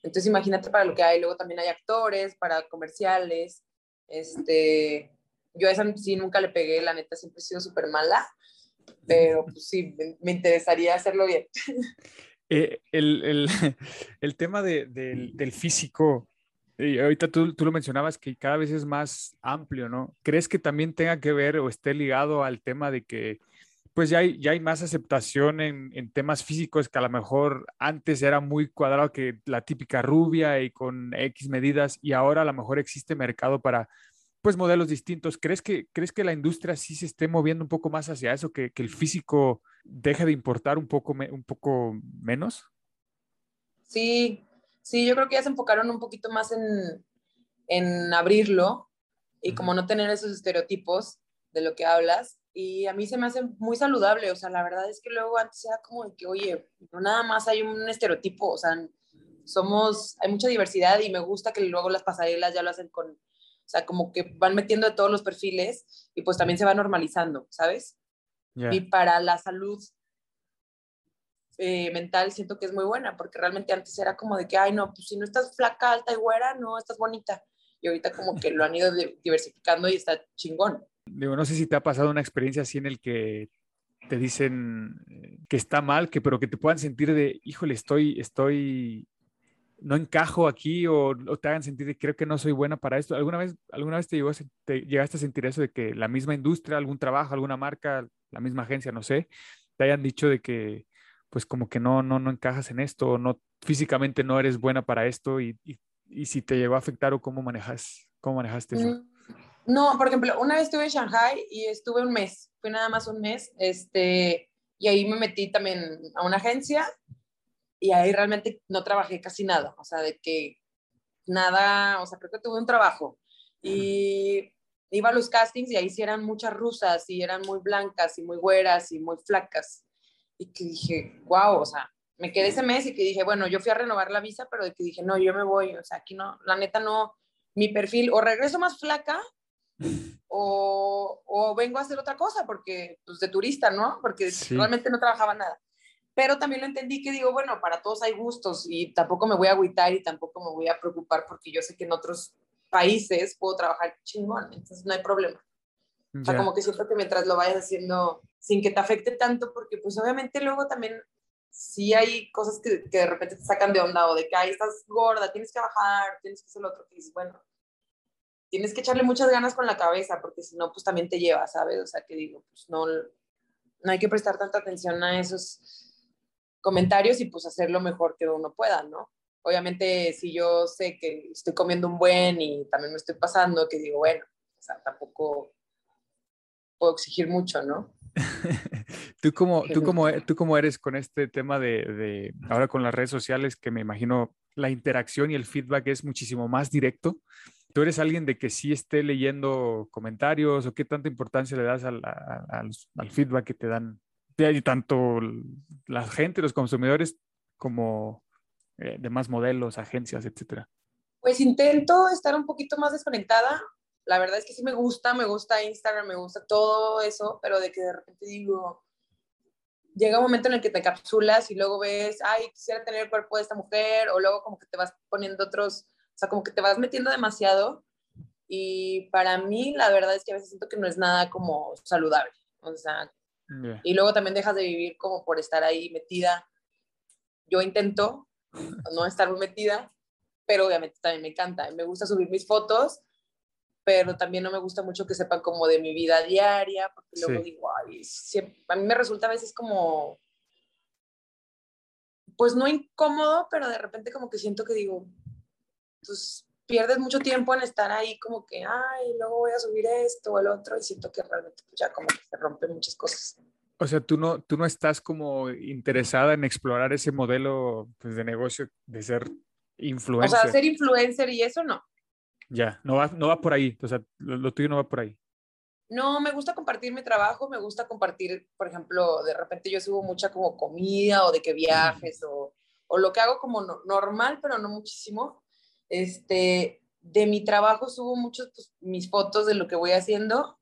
Speaker 2: Entonces, imagínate para lo que hay. Luego también hay actores, para comerciales. Este, yo a esa sí nunca le pegué, la neta siempre he sido súper mala. Pero pues sí, me, me interesaría hacerlo bien. (laughs)
Speaker 1: Eh, el, el, (laughs) el tema de- del, del físico, y ahorita tú, tú lo mencionabas que cada vez es más amplio, ¿no? ¿Crees que también tenga que ver o esté ligado al tema de que pues ya hay, ya hay más aceptación en, en temas físicos que a lo mejor antes era muy cuadrado que la típica rubia y con X medidas y ahora a lo mejor existe mercado para pues modelos distintos. ¿Crees que, ¿crees que la industria sí se esté moviendo un poco más hacia eso, que, que el físico deje de importar un poco, un poco menos?
Speaker 2: Sí, sí, yo creo que ya se enfocaron un poquito más en, en abrirlo y como no tener esos estereotipos de lo que hablas. Y a mí se me hace muy saludable, o sea, la verdad es que luego antes era como de que, oye, no nada más hay un estereotipo, o sea, somos, hay mucha diversidad y me gusta que luego las pasarelas ya lo hacen con, o sea, como que van metiendo de todos los perfiles y pues también se va normalizando, ¿sabes? Y para la salud eh, mental siento que es muy buena, porque realmente antes era como de que, ay, no, pues si no estás flaca, alta y güera, no, estás bonita. Y ahorita como que lo han ido di- diversificando y está chingón.
Speaker 1: Digo, no sé si te ha pasado una experiencia así en el que te dicen eh, que está mal, que, pero que te puedan sentir de, híjole, estoy, estoy, no encajo aquí o, o te hagan sentir de, creo que no soy buena para esto. ¿Alguna vez, alguna vez te, llegó te llegaste a sentir eso de que la misma industria, algún trabajo, alguna marca, la misma agencia, no sé, te hayan dicho de que, pues como que no, no, no encajas en esto, no, físicamente no eres buena para esto y, y, y si te llegó a afectar o cómo manejas, cómo manejaste eso?
Speaker 2: Mm, No, por ejemplo, una vez estuve en Shanghai y estuve un mes, fue nada más un mes, este, y ahí me metí también a una agencia y ahí realmente no trabajé casi nada, o sea, de que nada, o sea, creo que tuve un trabajo y iba a los castings y ahí sí eran muchas rusas y eran muy blancas y muy güeras y muy flacas y que dije, wow, o sea, me quedé ese mes y que dije, bueno, yo fui a renovar la visa, pero de que dije, no, yo me voy, o sea, aquí no, la neta no, mi perfil, o regreso más flaca (laughs) o, o vengo a hacer otra cosa, porque, pues de turista, ¿no? Porque
Speaker 1: Sí.
Speaker 2: realmente no trabajaba nada. Pero también lo entendí que digo, bueno, para todos hay gustos y tampoco me voy a agüitar y tampoco me voy a preocupar porque yo sé que en otros países puedo trabajar chingón, entonces no hay problema. O sea, como que siento que mientras lo vayas haciendo sin que te afecte tanto, porque pues obviamente luego también sí hay cosas que, que de repente te sacan de onda o de que, ay, estás gorda, tienes que bajar, tienes que hacer lo otro, que dices, bueno, tienes que echarle muchas ganas con la cabeza, porque si no, pues también te lleva, ¿sabes? O sea, que digo, pues no, no hay que prestar tanta atención a esos comentarios y pues hacer lo mejor que uno pueda, ¿no? Obviamente, si yo sé que estoy comiendo un buen y también me estoy pasando, que digo, bueno, o sea, tampoco puedo exigir mucho, ¿no? (laughs)
Speaker 1: ¿Tú cómo, tú, cómo, e- ¿Tú cómo eres con este tema de, de ahora con las redes sociales que me imagino la interacción y el feedback es muchísimo más directo? ¿Tú eres alguien de que sí esté leyendo comentarios o qué tanta importancia le das al, al feedback que te dan de- tanto la gente, los consumidores, como eh, demás modelos, agencias, etcétera?
Speaker 2: Pues intento estar un poquito más desconectada. La verdad es que sí me gusta, me gusta Instagram, me gusta todo eso, pero de que de repente digo, llega un momento en el que te capsulas y luego ves, ay, quisiera tener el cuerpo de esta mujer, o luego como que te vas poniendo otros, o sea, como que te vas metiendo demasiado. Y para mí, la verdad es que a veces siento que no es nada como saludable. O sea,
Speaker 1: Ya.
Speaker 2: y luego también dejas de vivir como por estar ahí metida. Yo intento no estar muy metida, pero obviamente también me encanta. Me gusta subir mis fotos, pero también no me gusta mucho que sepan como de mi vida diaria, porque luego
Speaker 1: Sí.
Speaker 2: digo, ay, siempre- a mí me resulta a veces como, pues no incómodo, pero de repente como que siento que digo, pues pierdes mucho tiempo en estar ahí como que, ay, luego voy a subir esto o el otro y siento que realmente pues, ya como que se rompen muchas cosas.
Speaker 1: O sea, tú no, tú no estás como interesada en explorar ese modelo pues, de negocio de ser influencer.
Speaker 2: O sea, ser influencer y eso no.
Speaker 1: Ya, no va, no va por ahí. O sea, lo, tuyo no va por ahí.
Speaker 2: No, me gusta compartir mi trabajo, me gusta compartir, por ejemplo, de repente yo subo mucha como comida o de que viajes o, o lo que hago como no- normal, pero no muchísimo. Este, de mi trabajo subo muchos pues, mis fotos de lo que voy haciendo,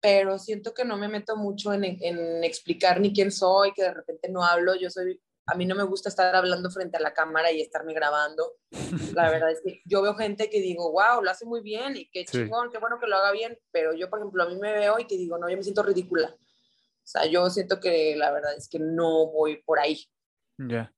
Speaker 2: pero siento que no me meto mucho en, en explicar ni quién soy, que de repente no hablo. Yo soy, a mí no me gusta estar hablando frente a la cámara y estarme grabando. La (laughs) verdad es que yo veo gente que digo, wow, lo hace muy bien y qué
Speaker 1: Sí.
Speaker 2: chingón, qué bueno que lo haga bien, pero yo, por ejemplo, a mí me veo y que digo, no, yo me siento ridícula. O sea, yo siento que la verdad es que no voy por ahí.
Speaker 1: Ya.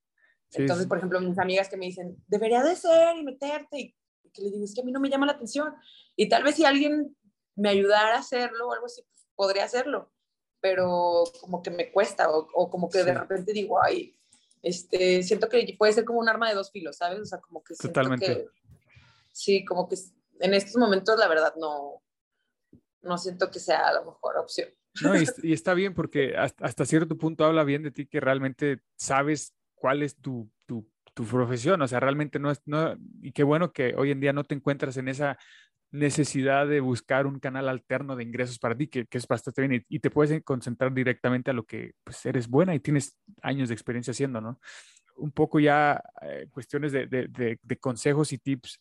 Speaker 1: Sí,
Speaker 2: Entonces,
Speaker 1: sí.
Speaker 2: por ejemplo, mis amigas que me dicen, debería de ser y meterte, y que les digo, es que a mí no me llama la atención. Y tal vez si alguien me ayudara a hacerlo o algo así, pues, podría hacerlo, pero como que me cuesta o, o como que de
Speaker 1: Sí.
Speaker 2: repente digo, ay, este, siento que puede ser como un arma de dos filos, ¿sabes? O sea, como que
Speaker 1: Totalmente.
Speaker 2: que, sí, como que en estos momentos la verdad no, no siento que sea la mejor opción.
Speaker 1: No, y, (laughs) y está bien porque hasta, hasta cierto punto habla bien de ti que realmente sabes cuál es tu, tu, tu profesión. O sea, realmente no es, no, y qué bueno que hoy en día no te encuentras en esa necesidad de buscar un canal alterno de ingresos para ti, que, que es bastante bien, y, y te puedes concentrar directamente a lo que pues, eres buena y tienes años de experiencia haciendo, ¿no? Un poco ya eh, cuestiones de, de, de, de consejos y tips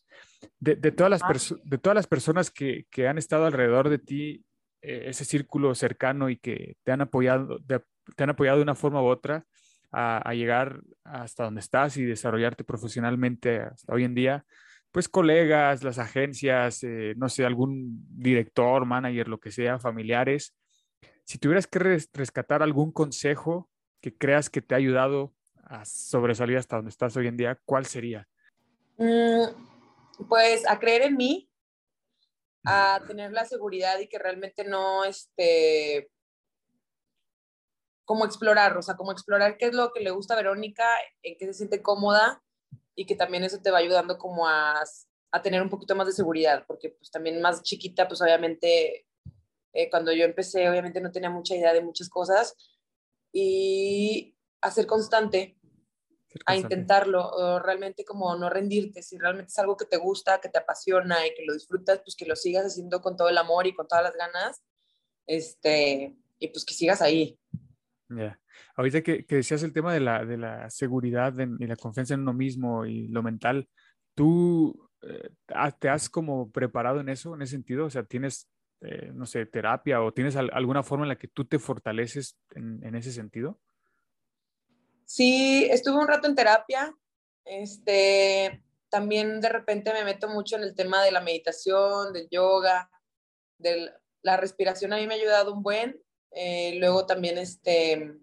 Speaker 1: de, de todas las,
Speaker 2: Ah.
Speaker 1: perso- de todas las personas que, que han estado alrededor de ti, eh, ese círculo cercano y que te han apoyado, de- te han apoyado de una forma u otra a, a llegar hasta donde estás y desarrollarte profesionalmente hasta hoy en día, pues colegas, las agencias, eh, no sé, algún director, manager, lo que sea, familiares. Si tuvieras que res- rescatar algún consejo que creas que te ha ayudado a sobresalir hasta donde estás hoy en día, ¿cuál sería?
Speaker 2: Mm, pues a creer en mí, a tener la seguridad y que realmente no, este, como explorar, o sea, como explorar qué es lo que le gusta a Verónica, en qué se siente cómoda y que también eso te va ayudando como a, a tener un poquito más de seguridad, porque pues también más chiquita, pues obviamente, eh, cuando yo empecé, obviamente no tenía mucha idea de muchas cosas y a ser constante,
Speaker 1: Ser
Speaker 2: a intentarlo, o realmente como no rendirte, si realmente es algo que te gusta, que te apasiona y que lo disfrutas, pues que lo sigas haciendo con todo el amor y con todas las ganas, este, y pues que sigas ahí.
Speaker 1: Ahorita que, que decías el tema de la, de la seguridad en- y la confianza en uno mismo y lo mental, ¿tú eh, te has como preparado en eso, en ese sentido? O sea, ¿tienes, eh, no sé, terapia o tienes al- alguna forma en la que tú te fortaleces en, en ese sentido?
Speaker 2: Sí, estuve un rato en terapia, este, también de repente me meto mucho en el tema de la meditación, del yoga, de la respiración a mí me ha ayudado un buen, eh, luego también este,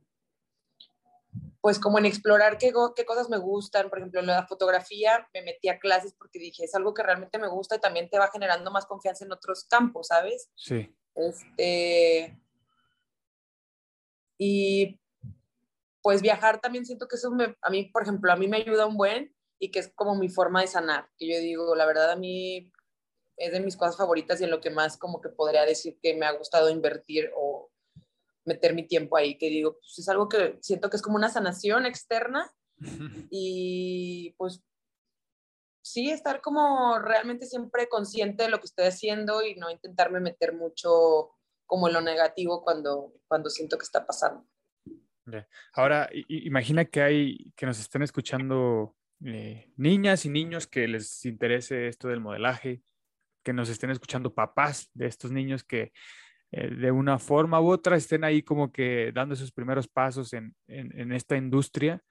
Speaker 2: pues como en explorar qué, qué cosas me gustan, por ejemplo, en la fotografía me metí a clases porque dije, es algo que realmente me gusta y también te va generando más confianza en otros campos, ¿sabes?
Speaker 1: Sí,
Speaker 2: Este, y pues viajar también siento que eso me, a mí, por ejemplo, a mí me ayuda un buen y que es como mi forma de sanar, que yo digo, la verdad a mí es de mis cosas favoritas y en lo que más como que podría decir que me ha gustado invertir o meter mi tiempo ahí, que digo, pues es algo que siento que es como una sanación externa (laughs) y pues sí, estar como realmente siempre consciente de lo que estoy haciendo y no intentarme meter mucho como en lo negativo cuando, cuando siento que está pasando.
Speaker 1: Ahora, imagina que hay, que nos estén escuchando eh, niñas y niños que les interese esto del modelaje, que nos estén escuchando papás de estos niños que eh, de una forma u otra estén ahí como que dando sus primeros pasos en, en- esta industria.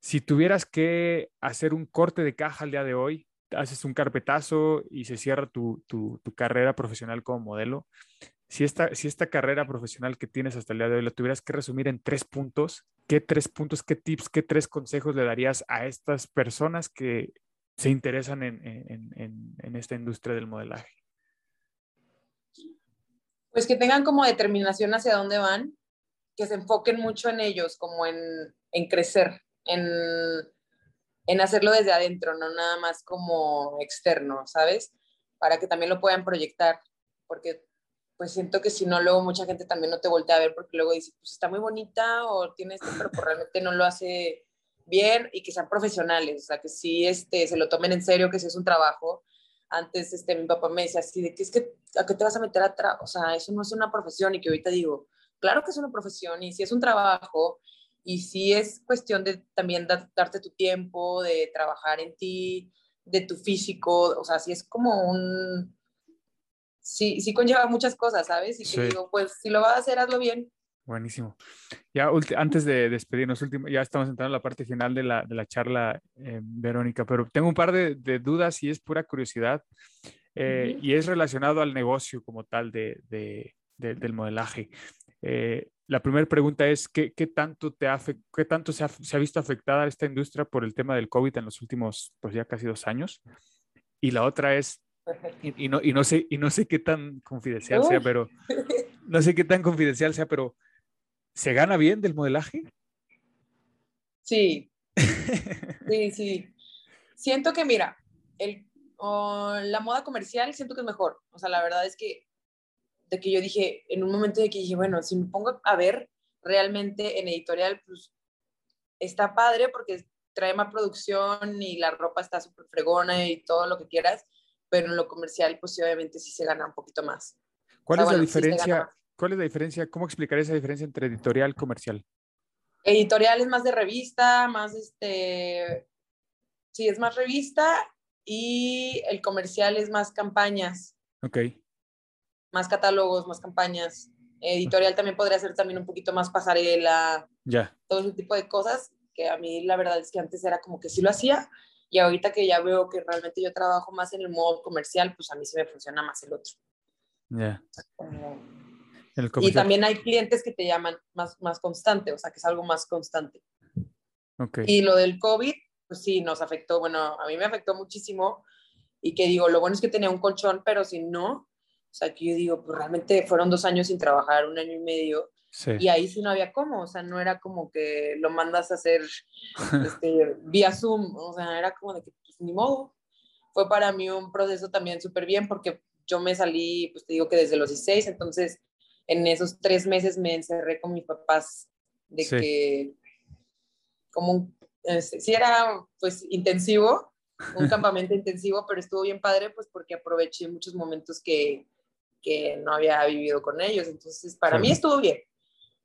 Speaker 1: Si tuvieras que hacer un corte de caja al día de hoy, haces un carpetazo y se cierra tu, tu- tu carrera profesional como modelo. Si esta, si esta carrera profesional que tienes hasta el día de hoy la tuvieras que resumir en tres puntos, ¿qué tres puntos, qué tips, qué tres consejos le darías a estas personas que se interesan en- en- en esta industria del modelaje?
Speaker 2: Pues que tengan como determinación hacia dónde van, que se enfoquen mucho en ellos, como en, en crecer, en, en hacerlo desde adentro, no nada más como externo, ¿sabes? Para que también lo puedan proyectar, porque pues siento que si no, luego mucha gente también no te voltea a ver porque luego dice, pues está muy bonita o tiene esto, pero pues realmente no lo hace bien y que sean profesionales, o sea, que sí este, se lo tomen en serio, que si es un trabajo. Antes este, mi papá me decía así, de que es que, ¿a qué te vas a meter atrás? O sea, eso no es una profesión y que ahorita digo, claro que es una profesión y si es un trabajo y si es cuestión de también darte tu tiempo, de trabajar en ti, de tu físico, o sea, si es como un, sí, sí conlleva muchas cosas, ¿sabes? Y que digo, pues si lo vas a hacer, hazlo bien.
Speaker 1: Buenísimo. Ya antes de despedirnos, último, ya estamos entrando en la parte final de la, de la charla, eh, Verónica, pero tengo un par de, de, dudas y es pura curiosidad eh, y es relacionado al negocio como tal de, de, del modelaje. Eh, la primera pregunta es, ¿qué, qué tanto, te ha, qué tanto se ha, se ha, visto afectada esta industria por el tema del COVID en los últimos, pues ya casi dos años? Y la otra es, y, y, no, y, no, sé, y no sé qué tan confidencial sea, pero no sé qué tan confidencial sea, pero ¿se gana bien del modelaje?
Speaker 2: Sí, sí, sí. Siento que, mira, el, oh, la moda comercial siento que es mejor. O sea, la verdad es que de que yo dije, en un momento de que dije, bueno, si me pongo a ver realmente en editorial, pues está padre porque trae más producción y la ropa está súper fregona y todo lo que quieras, pero en lo comercial, pues obviamente sí se gana un poquito más.
Speaker 1: ¿Cuál es la diferencia? ¿Cuál es la diferencia? ¿Cómo explicar esa diferencia entre editorial y comercial?
Speaker 2: Editorial es más de revista, más este, sí, es más revista y el comercial es más campañas.
Speaker 1: Ok
Speaker 2: más catálogos, más campañas. Editorial también podría ser también un poquito más pasarela,
Speaker 1: ya.
Speaker 2: todo ese tipo de cosas, que a mí la verdad es que antes era como que sí lo hacía, y ahorita que ya veo que realmente yo trabajo más en el modo comercial, pues a mí sí me funciona más el otro.
Speaker 1: Ya.
Speaker 2: Y también hay clientes que te llaman más, más constante, o sea, que es algo más constante.
Speaker 1: Okay.
Speaker 2: Y lo del COVID, pues sí, nos afectó, bueno, a mí me afectó muchísimo y que digo, lo bueno es que tenía un colchón, pero si no, o sea, que yo digo, pues realmente fueron dos años sin trabajar, un año y medio, y ahí sí no había cómo, o sea, no era como que lo mandas a hacer (laughs) este, vía Zoom, o sea, era como de que, pues ni modo. Fue para mí un proceso también súper bien porque yo me salí, pues te digo que desde los 16, entonces en esos tres meses me encerré con mis papás de sí. que, como un, este, sí era pues intensivo, un (laughs) campamento intensivo, pero estuvo bien padre pues porque aproveché muchos momentos que, que no había vivido con ellos. Entonces, para sí. mí estuvo bien.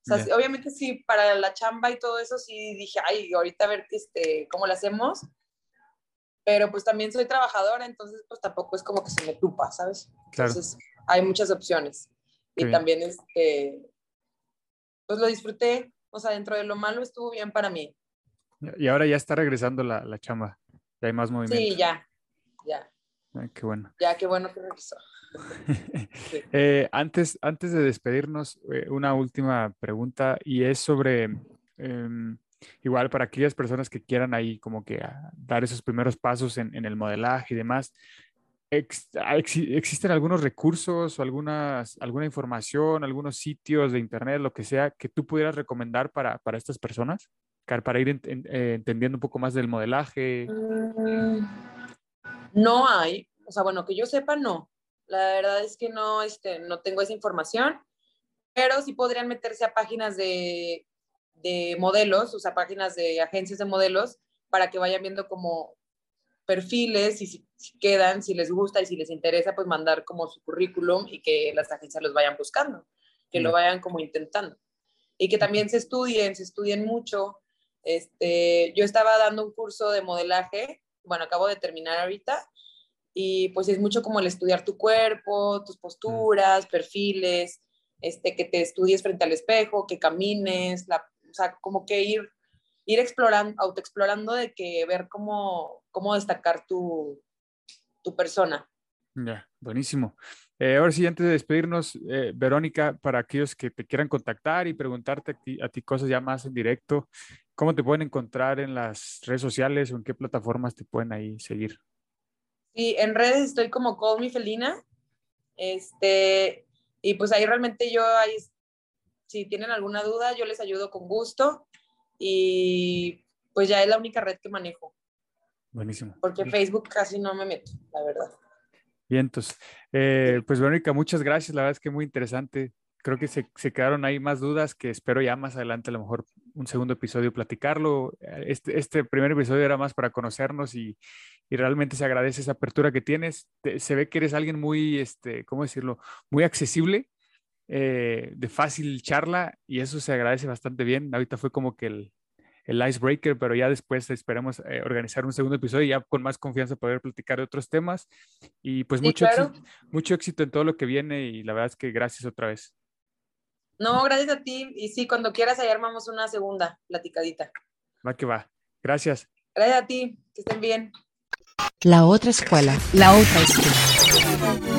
Speaker 2: O sea, yeah. obviamente sí, para la chamba y todo eso, sí dije, ay, ahorita a ver este, cómo lo hacemos. Pero pues también soy trabajadora, entonces pues tampoco es como que se me tupa, ¿sabes?
Speaker 1: Claro.
Speaker 2: Entonces hay muchas opciones. Y también, este, pues lo disfruté. O sea, dentro de lo malo estuvo bien para mí.
Speaker 1: Y ahora ya está regresando la, la chamba. Ya hay más movimiento.
Speaker 2: Sí, ya, ya.
Speaker 1: Ay, qué bueno.
Speaker 2: Ya, qué bueno que regresó. (laughs)
Speaker 1: eh, antes, antes de despedirnos, eh, una última pregunta y es sobre, eh, igual para aquellas personas que quieran ahí como que dar esos primeros pasos en, en el modelaje y demás, ex, ex, ¿existen algunos recursos o algunas, alguna información, algunos sitios de internet, lo que sea, que tú pudieras recomendar para, para estas personas? Para ir eh, entendiendo un poco más del modelaje.
Speaker 2: Mm, no hay, o sea, bueno, que yo sepa, no. La verdad es que no, este, no tengo esa información, pero sí podrían meterse a páginas de, de modelos, o sea, páginas de agencias de modelos, para que vayan viendo como perfiles y si, si, quedan, si les gusta y si les interesa, pues mandar como su currículum y que las agencias los vayan buscando, que lo vayan como intentando. Y que también se estudien, se estudien mucho. Este, yo estaba dando un curso de modelaje, bueno, acabo de terminar ahorita, y pues es mucho como el estudiar tu cuerpo, tus posturas, perfiles, este, que te estudies frente al espejo, que camines, la, o sea, como que ir, ir explorando, autoexplorando de que ver cómo, cómo destacar tu, tu persona.
Speaker 1: Ya, buenísimo. Eh, ahora sí, antes de despedirnos, eh, Verónica, para aquellos que te quieran contactar y preguntarte a ti, a ti, cosas ya más en directo, ¿cómo te pueden encontrar en las redes sociales o en qué plataformas te pueden ahí seguir?
Speaker 2: Sí, en redes estoy como Call Me Felina. Este, y pues ahí realmente yo, ahí, si tienen alguna duda, yo les ayudo con gusto. Y pues ya es la única red que manejo.
Speaker 1: Buenísimo.
Speaker 2: Porque Facebook casi no me meto, la verdad.
Speaker 1: Bien, entonces, eh, pues Verónica, muchas gracias. La verdad es que muy interesante. Creo que se, se, quedaron ahí más dudas que espero ya más adelante, a lo mejor un segundo episodio platicarlo. Este, este primer episodio era más para conocernos y, y realmente se agradece esa apertura que tienes. Te, se ve que eres alguien muy, este, ¿cómo decirlo? Muy accesible, eh, de fácil charla y eso se agradece bastante bien. Ahorita fue como que el, el icebreaker, pero ya después esperemos eh, organizar un segundo episodio y ya con más confianza poder platicar de otros temas. Y pues
Speaker 2: Sí,
Speaker 1: mucho,
Speaker 2: claro.
Speaker 1: éxito, mucho éxito en todo lo que viene y la verdad es que gracias otra vez.
Speaker 2: No, gracias a ti. Y sí, cuando quieras, ahí armamos una segunda platicadita.
Speaker 1: Va que va. Gracias.
Speaker 2: Gracias a ti. Que estén bien.
Speaker 3: La otra escuela. La otra escuela.